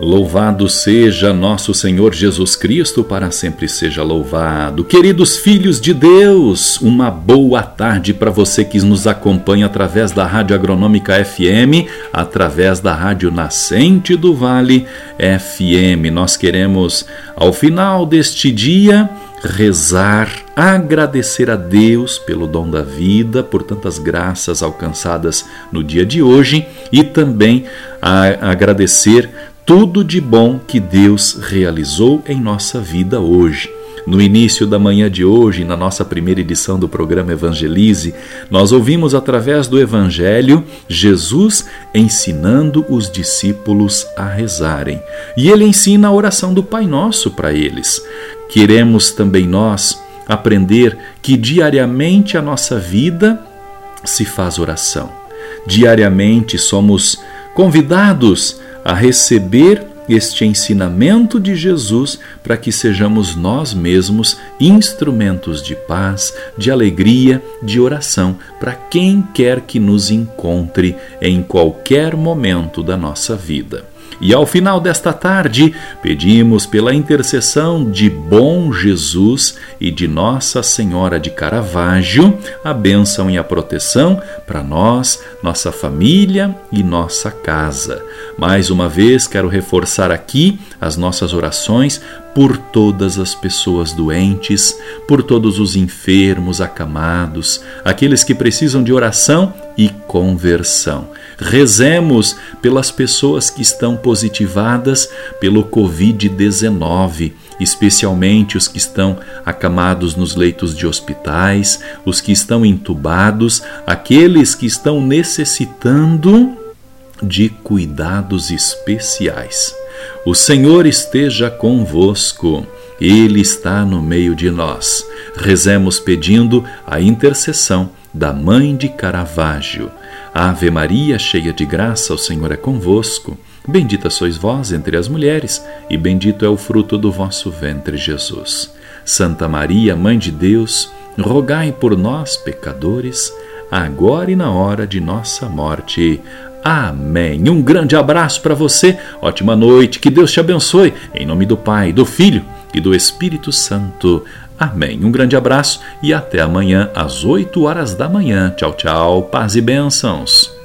Louvado seja nosso Senhor Jesus Cristo, para sempre seja louvado. Queridos filhos de Deus, uma boa tarde para você que nos acompanha através da Rádio Agronômica FM, através da Rádio Nascente do Vale FM. Nós queremos, ao final deste dia, rezar, agradecer a Deus pelo dom da vida, por tantas graças alcançadas no dia de hoje e também a agradecer tudo de bom que Deus realizou em nossa vida hoje. No início da manhã de hoje, na nossa primeira edição do programa Evangelize, nós ouvimos através do Evangelho Jesus ensinando os discípulos a rezarem. E ele ensina a oração do Pai Nosso para eles. Queremos também nós aprender que diariamente a nossa vida se faz oração. Diariamente somos convidados a receber este ensinamento de Jesus para que sejamos nós mesmos instrumentos de paz, de alegria, de oração para quem quer que nos encontre em qualquer momento da nossa vida. E ao final desta tarde, pedimos pela intercessão de bom Jesus e de Nossa Senhora de Caravaggio a bênção e a proteção para nós, nossa família e nossa casa. Mais uma vez, quero reforçar aqui as nossas orações por todas as pessoas doentes, por todos os enfermos, acamados, aqueles que precisam de oração e conversão. Rezemos pelas pessoas que estão positivadas pelo Covid-19, especialmente os que estão acamados nos leitos de hospitais, os que estão entubados, aqueles que estão necessitando de cuidados especiais. O Senhor esteja convosco. Ele está no meio de nós. Rezemos pedindo a intercessão da Mãe de Caravaggio. Ave Maria, cheia de graça, o Senhor é convosco. Bendita sois vós entre as mulheres, e bendito é o fruto do vosso ventre, Jesus. Santa Maria, Mãe de Deus, rogai por nós, pecadores, agora e na hora de nossa morte. Amém. Um grande abraço para você, ótima noite, que Deus te abençoe, em nome do Pai, do Filho e do Espírito Santo. Amém. Um grande abraço e até amanhã às 8 horas da manhã. Tchau, tchau. Paz e bênçãos.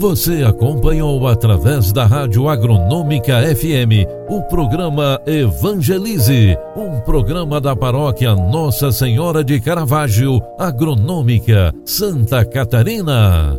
Você acompanhou através da Rádio Agronômica FM o programa Evangelize, um programa da paróquia Nossa Senhora de Caravaggio, Agronômica, Santa Catarina.